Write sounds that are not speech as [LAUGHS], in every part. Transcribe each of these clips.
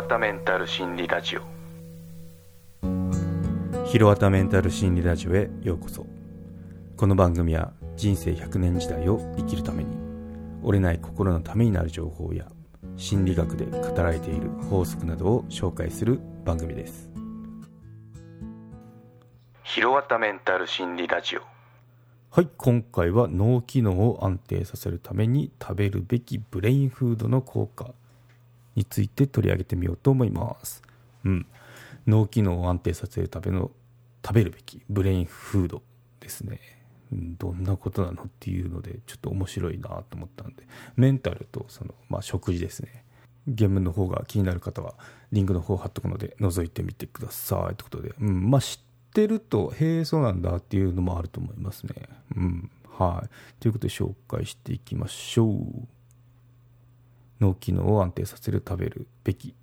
わたメンタル心理ラジオ。ひろわたメンタル心理ラジオへようこそ。この番組は人生100年時代を生きるために折れない心のためになる情報や心理学で語られている法則などを紹介する番組です。ひろわたメンタル心理ラジオ。はい今回は脳機能を安定させるために食べるべきブレインフードの効果について取り上げてみようと思います。うん。脳機能を安定させるための食べるべきブレインフードですね。どんなことなのっていうのでちょっと面白いなと思ったんで。メンタルとその、まあ、食事ですね。原文の方が気になる方はリンクの方貼っとくので覗いてみてくださいということで、うん、まあ知ってるとへえそうなんだっていうのもあると思いますね。うん。はい。ということで紹介していきましょう。脳機能を安定させる食べるべき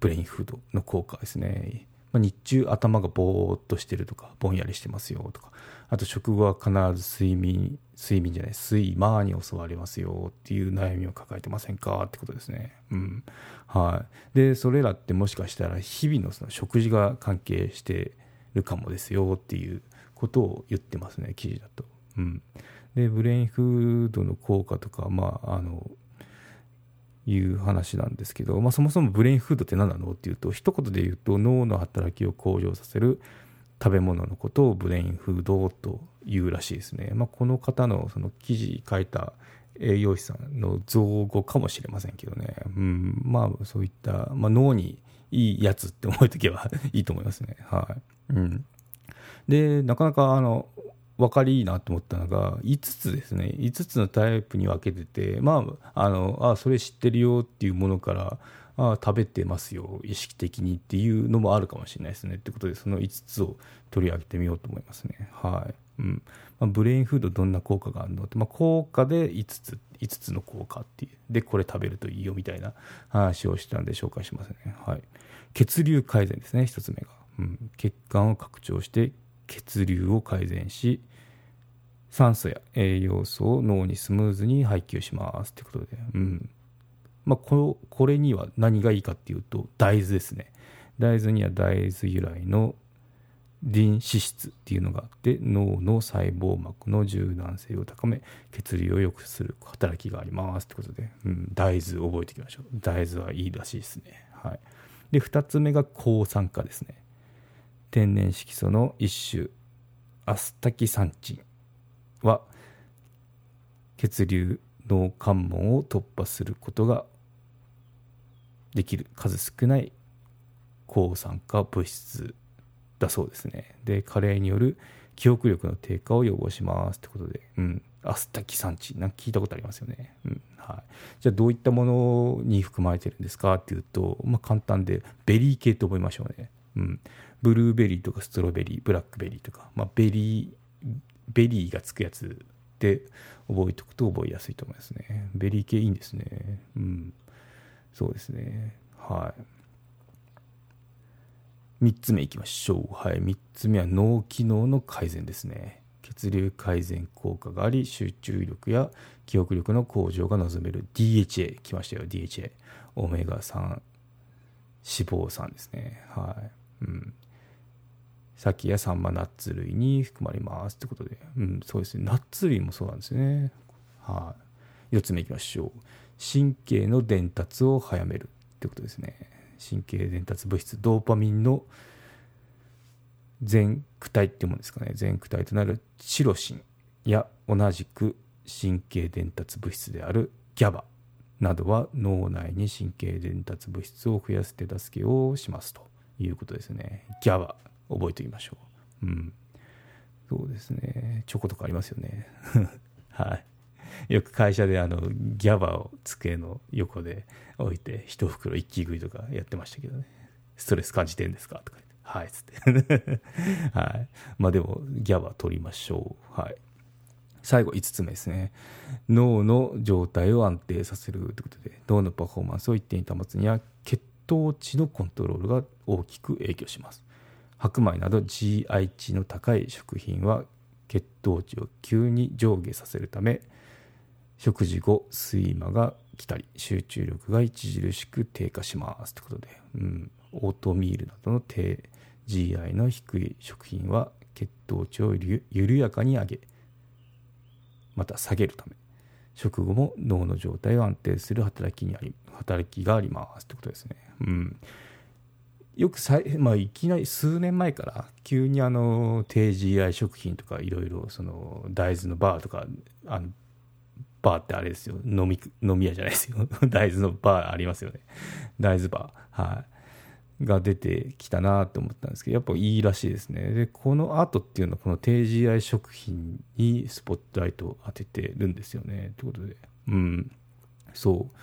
ブレインフードの効果ですね、まあ、日中頭がぼーっとしてるとかぼんやりしてますよとか。あと食後は必ず睡眠睡眠じゃない睡魔に襲われますよっていう悩みを抱えてませんかってことですね。うん。はい。でそれらってもしかしたら日々のその食事が関係してるかもですよっていうことを言ってますね記事だと。うん。でブレインフードの効果とかまああのいう話なんですけど、まあ、そもそもブレインフードって何なのっていうと一言で言うと脳の働きを向上させる食べ物のことをブレインフードというらしいですね、まあ、この方のその記事書いた栄養士さんの造語かもしれませんけどね、うん、まあそういった、まあ、脳にいいやつって覚えとけばいいと思いますね。はい、うん、でなかなかあの分かりいいなと思ったのが5つですね。5つのタイプに分けててまああのあそれ知ってるよっていうものからあ食べてますよ意識的にっていうのもあるかもしれないですね。ってことでその5つを取り上げてみようと思いますね。はい、うん。まあ、ブレインフードどんな効果があるのって、まあ、効果で5つ5つの効果っていう。でこれ食べるといいよみたいな話をしたんで紹介しますね。はい。血流改善ですね1つ目が、うん、血管を拡張して血流を改善し酸素や栄養素を脳にスムーズに配給します。ってことで、うん。まあ、ここれには何がいいかっていうと大豆ですね。大豆には大豆由来のリン脂質っていうのがあって脳の細胞膜の柔軟性を高め血流を良くする働きがあります。ってことで、うん、大豆覚えておきましょう。大豆はいいらしいですね。はい。で2つ目が抗酸化ですね。天然色素の一種アスタキサンチンは血流脳関門を突破することができる数少ない抗酸化物質だそうですね。で加齢による記憶力の低下を予防しますってことで、うん、アスタキサンチ。ンなんか聞いたことありますよね、うん。はい、じゃあどういったものに含まれてるんですかっていうと、まあ、簡単でベリー系と覚えましょうね、うん、ブルーベリーとかストロベリーブラックベリーとか、まあ、ベリーベリーがつくやつで覚えておくと覚えやすいと思いますね。ベリー系いいんですね。うん。そうですね。はい。3つ目いきましょう。はい。3つ目は脳機能の改善ですね。血流改善効果があり集中力や記憶力の向上が望める DHA 来ましたよ DHA オメガ3脂肪酸ですね。はい、うん、鮭やサンマナッツ類に含まれますってことで、うん、そうですね。ナッツ類もそうなんですね。はい。4つ目いきましょう。神経の伝達を早めるってことですね。神経伝達物質ドーパミンの全躯体っていうものですかね。全躯体となるチロシンや同じく神経伝達物質である GABA などは脳内に神経伝達物質を増やす手助けをしますということですね。GABA 覚えておきましょう。うん。そうですね。チョコとかありますよね。[LAUGHS] はい。よく会社であのギャバを机の横で置いて一袋一気食いとかやってましたけどね。ストレス感じてんですかとか言って。はいつって。[LAUGHS] はい。まあでもギャバ取りましょう。はい。最後5つ目ですね。脳の状態を安定させるということで脳のパフォーマンスを一定に保つには血糖値のコントロールが大きく影響します。白米など GI 値の高い食品は血糖値を急に上下させるため食事後睡魔がきたり集中力が著しく低下します。ということで、うん、オートミールなどの低 GI の低い食品は血糖値を緩やかに上げまた下げるため食後も脳の状態を安定する働きにあり働きがあります。ということですね。うん。よくさい,、まあ、いきなり数年前から急にあの低 GI 食品とかいろいろ大豆のバーとかあのバーってあれですよ。飲み飲み屋じゃないですよ。[LAUGHS] 大豆のバーありますよね。大豆バー。はい。が出てきたなと思ったんですけどやっぱいいらしいですね。でこの後っていうのはこの低 GI 食品にスポットライトを当ててるんですよね。ということで。うん。そう。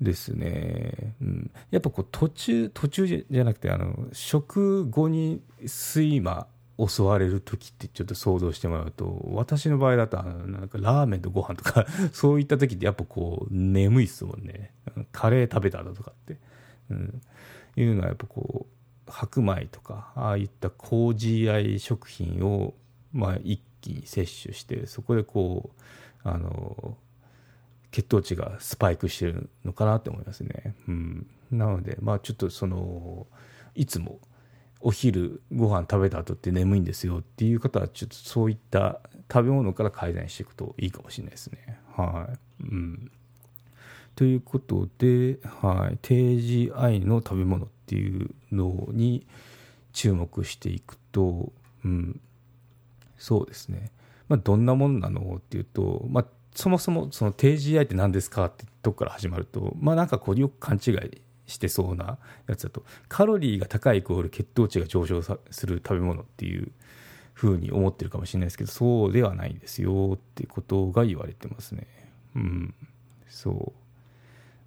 ですね、うん、やっぱこう途中途中じゃなくてあの食後に睡魔襲われる時ってちょっと想像してもらうと私の場合だとなんかラーメンとご飯とか [LAUGHS] そういった時ってやっぱこう眠いっすもんね。カレー食べただとかって、うん、いうのはやっぱこう白米とかああいった高 GI 食品をまあ一気に摂取してそこでこうあの血糖値がスパイクしてるのかなって思いますね。うん、なのでまあちょっとそのいつもお昼ご飯食べた後って眠いんですよっていう方はちょっとそういった食べ物から改善していくといいかもしれないですね。はい、うん。ということで、はい、定時愛の食べ物っていうのに注目していくと、うん、そうですね、まあ、どんなものなのっていうと、まあ、そもそもその定時愛って何ですかってとこから始まると、まあ、なんかこうよく勘違いしてそうなやつだとカロリーが高いイコール血糖値が上昇する食べ物っていうふうに思ってるかもしれないですけどそうではないですよってことが言われてますね。うん、そ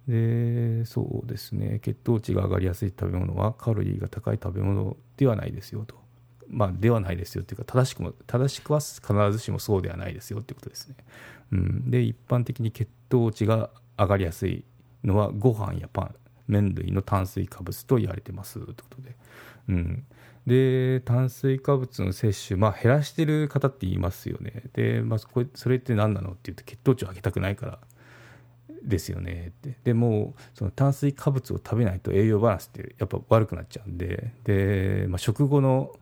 う。でそうですね。血糖値が上がりやすい食べ物はカロリーが高い食べ物ではないですよと。まあではないですよっていうか正しくも正しくは必ずしもそうではないですよってことですね、うん、で一般的に血糖値が上がりやすいのはご飯やパン麺類の炭水化物と言われてますということで、うん、で炭水化物の摂取、まあ、減らしてる方って言いますよね。で、まあ、これそれって何なのって言うと血糖値を上げたくないからですよねって。でもその炭水化物を食べないと栄養バランスってやっぱ悪くなっちゃうんで。で、まあ、食後の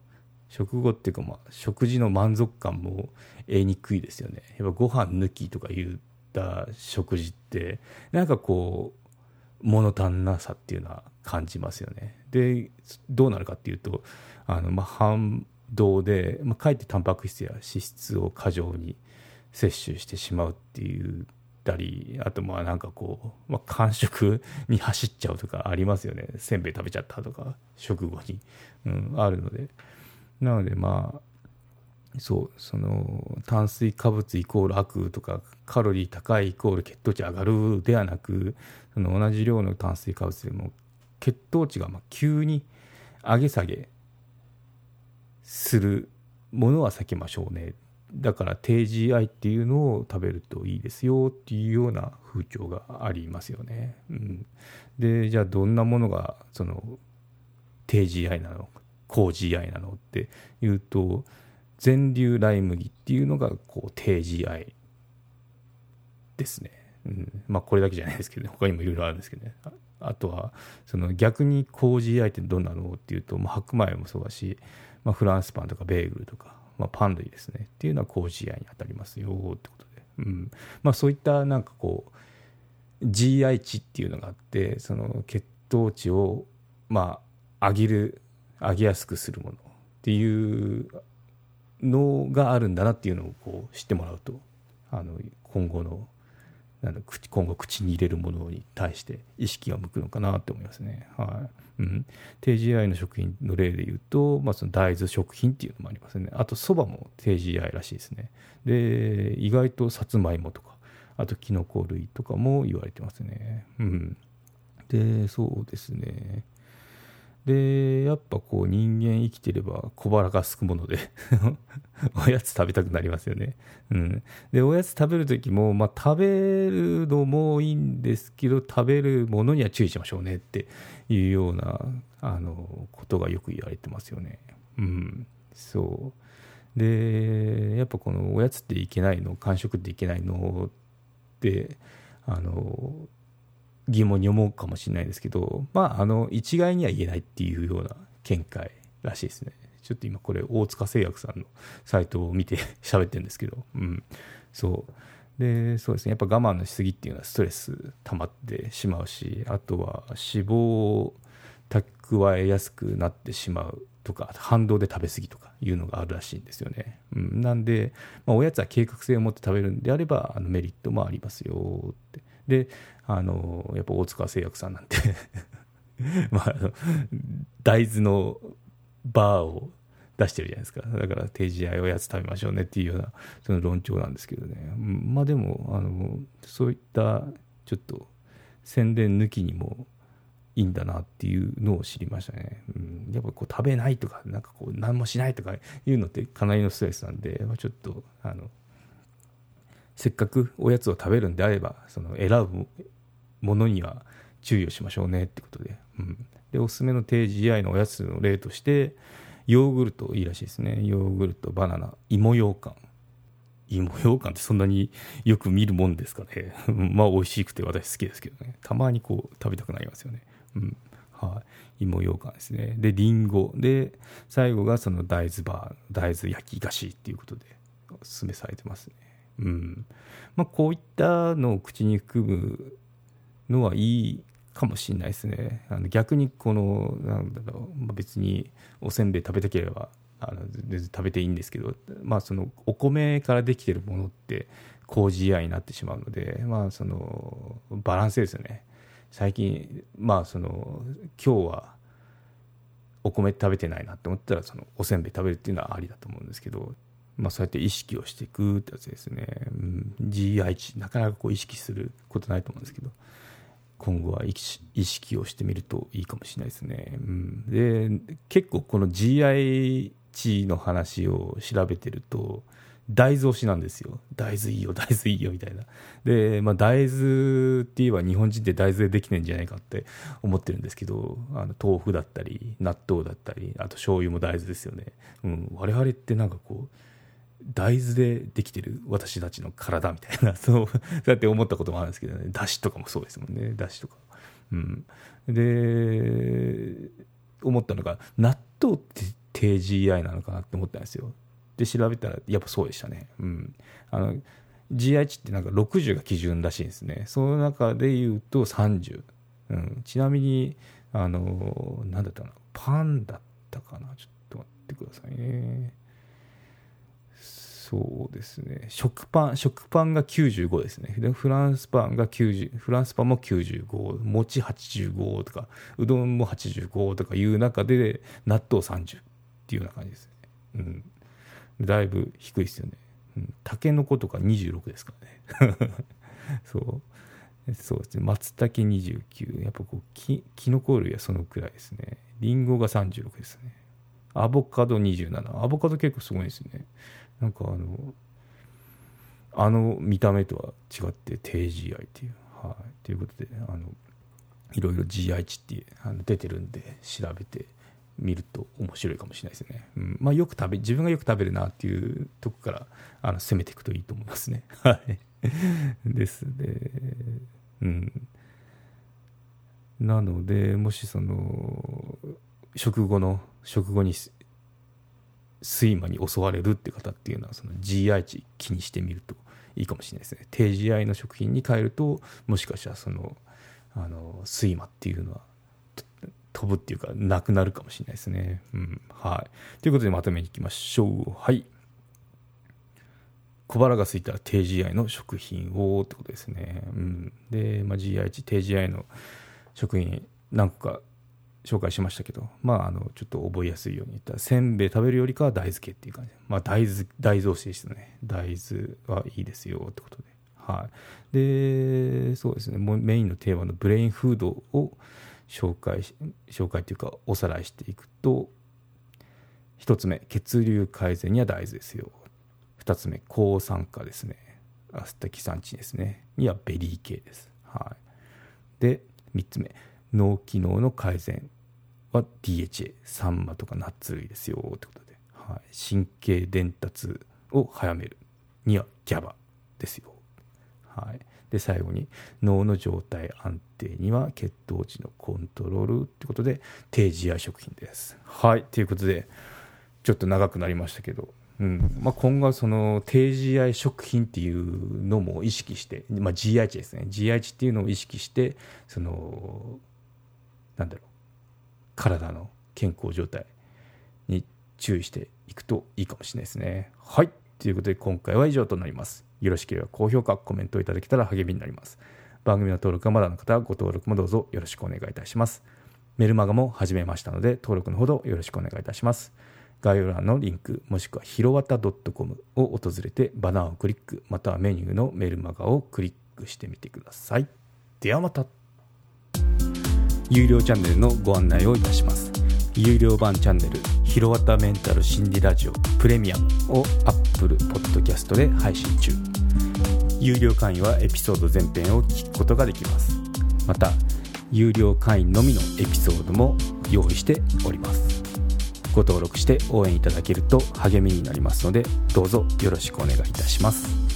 食後っていうかまあ食事の満足感も得にくいですよね。やっぱご飯抜きとか言った食事ってなんかこう物足んなさっていうのは感じますよね。でどうなるかっていうとあのまあ反動で、まあ、かえってタンパク質や脂質を過剰に摂取してしまうっていうたりあとまあなんかこう、まあ、間食に走っちゃうとかありますよね。せんべい食べちゃったとか食後に、うん、あるので。なのでまあそうその炭水化物イコール悪とかカロリー高いイコール血糖値上がるではなくその同じ量の炭水化物でも血糖値がま急に上げ下げするものは避けましょうね。だから低 GI っていうのを食べるといいですよっていうような風潮がありますよね。うん、でじゃあどんなものがその低 GI なの高 GI なのっていうと全粒ライ麦っていうのがこう低 GI ですね。うん、まあこれだけじゃないですけど、ね、他にもいろいろあるんですけどね。あとはその逆に高 GI ってどんなのっていうと、まあ、白米もそうだし、まあ、フランスパンとかベーグルとかまあ、パン類ですね。っていうのは高 GI に当たりますよってことで、うん。まあ、そういったなんかこう GI 値っていうのがあってその血糖値をまあ上げる上げやすくするものっていうのがあるんだなっていうのをこう知ってもらうとあの今後の今後口に入れるものに対して意識が向くのかなって思いますね。はいうん、低 GI の食品の例で言うと、まあ、その大豆食品っていうのもありますね。あとそばも低 GI らしいですね。で意外とさつまいもとかあときのこ類とかも言われてますね。うん、でそうですね。でやっぱこう人間生きてれば小腹がすくもので [LAUGHS] おやつ食べたくなりますよね。うん、でおやつ食べる時も、まあ、食べるのもいいんですけど食べるものには注意しましょうねっていうようなあのことがよく言われてますよね。うん、そうでやっぱこのおやつっていけないの間食っていけないのってあの疑問に思うかもしれないですけど、まあ、あの一概には言えないっていうような見解らしいですね。ちょっと今これ大塚製薬さんのサイトを見て [LAUGHS] 喋ってるんですけど、うん、そう。でそうですね。やっぱ我慢のしすぎっていうのはストレス溜まってしまうしあとは脂肪を蓄えやすくなってしまうとか反動で食べ過ぎとかいうのがあるらしいんですよね、うん、なんで、まあ、おやつは計画性を持って食べるんであればあのメリットもありますよって。であのやっぱ大塚製薬さんなんて [LAUGHS] まあ大豆のバーを出してるじゃないですか。だから定時合いおやつ食べましょうねっていうようなその論調なんですけどね、まあでもあのそういったちょっと宣伝抜きにもいいんだなっていうのを知りましたね、うん、やっぱこう食べないとかなんかこう何もしないとかいうのってかなりのストレスなんで、まあ、ちょっとあのせっかくおやつを食べるんであればその選ぶものには注意をしましょうねってことで,、うん、でおすすめの低 GI のおやつの例としてヨーグルトいいらしいですね。ヨーグルトバナナ芋ようかん。芋ようかんってそんなによく見るもんですかね。まあ美味しくて私好きですけどね。たまにこう食べたくなりますよね。うん。はい、芋ようかんですね。でりんごで最後がその大豆バー大豆焼き菓子っていうことでおすすめされてますね。うん。まあこういったのを口に含むのはいいかもしれないですね。あの逆にこのなんだろう、まあ、別におせんべい食べたければあの全然食べていいんですけど、まあ、そのお米からできてるものって麹合になってしまうので、まあ、そのバランスですよね。最近まあその今日はお米食べてないなって思ったらそのおせんべい食べるっていうのはありだと思うんですけど、まあ、そうやって意識をしていくってやつですね、うん、GI 値なかなかこう意識することないと思うんですけど。今後は意識をしてみるといいかもしれないですね。うん、で結構この GI 値の話を調べてると大豆推しなんですよ。大豆いいよ大豆いいよみたいな。で、まあ、大豆って言えば日本人って大豆でできてんじゃないかって思ってるんですけどあの豆腐だったり納豆だったりあと醤油も大豆ですよね、うん、我々ってなんかこう大豆でできてる私たちの体みたいな [LAUGHS] そうそうやって思ったこともあるんですけどね。だしとかもそうですもんね。だしとか。うん。で思ったのが納豆って低 GI なのかなって思ったんですよ。で調べたらやっぱそうでしたね。うん。あの GI 値ってなんか60が基準らしいんですね。その中で言うと30、うん、ちなみにあの何だったかな。パンだったかな。ちょっと待ってくださいね。そうですね。食パン食パンが95ですね。でフランスパンが90フランスパンも95餅85とかうどんも85とかいう中で納豆30っていうような感じですね、うん、だいぶ低いですよね、うん、タケノコとか26ですからね。[LAUGHS] そう。そうですね。松茸29やっぱこうききのこ類はそのくらいですね。りんごが36ですね。アボカド27アボカド結構すごいですね。なんかあのあの見た目とは違って低 GI っていう。はい、ということであのいろいろ GI 値ってあの出てるんで調べてみると面白いかもしれないですね。うんまあ、よく食べ自分がよく食べるなっていうとこからあの攻めていくといいと思いますね。[LAUGHS] はい。ですね。うん。なのでもしその食後の食後に睡魔に襲われるって方っていうのはその GI 値気にしてみるといいかもしれないですね。低 GI の食品に変えるともしかしたらそのあの睡魔っていうのは飛ぶっていうかなくなるかもしれないですね、うんはい、ということでまとめにいきましょう。はい。小腹が空いたら低 GI の食品をってことですね、うん、で、まあ、GI 値低 GI の食品何個か紹介しましたけど、まあ、あのちょっと覚えやすいように言ったらせんべい食べるよりかは大豆系っていう感じ、まあ、大豆大豆推しですね。大豆はいいですよってことで、はい、でそうですね。メインのテーマのブレインフードを紹介紹介というかおさらいしていくと1つ目血流改善には大豆ですよ。2つ目抗酸化ですね。アスタキサンチンですね。にはベリー系です、はい、で3つ目脳機能の改善は DHA サンマとかナッツ類ですよってことで、はい、神経伝達を早めるには GABA ですよ、はい、で最後に脳の状態安定には血糖値のコントロールってことで低 GI 食品です。はい。ということでちょっと長くなりましたけど。うん。まあ、今後はその低 GI 食品っていうのも意識して、まあ、GI 値ですね。GI 値っていうのを意識してそのなんだろう。体の健康状態に注意していくといいかもしれないですね。はい。ということで今回は以上となります。よろしければ高評価コメントいただけたら励みになります。番組の登録がまだの方はご登録もどうぞよろしくお願いいたします。メルマガも始めましたので登録のほどよろしくお願いいたします。概要欄のリンクもしくはひろわた .com を訪れてバナーをクリックまたはメニューのメルマガをクリックしてみてください。ではまた。有料チャンネルのご案内をいたします。有料版チャンネルひろわたメンタル心理ラジオプレミアムを Apple Podcast で配信中。有料会員はエピソード全編を聞くことができます。また有料会員のみのエピソードも用意しております。ご登録して応援いただけると励みになりますのでどうぞよろしくお願いいたします。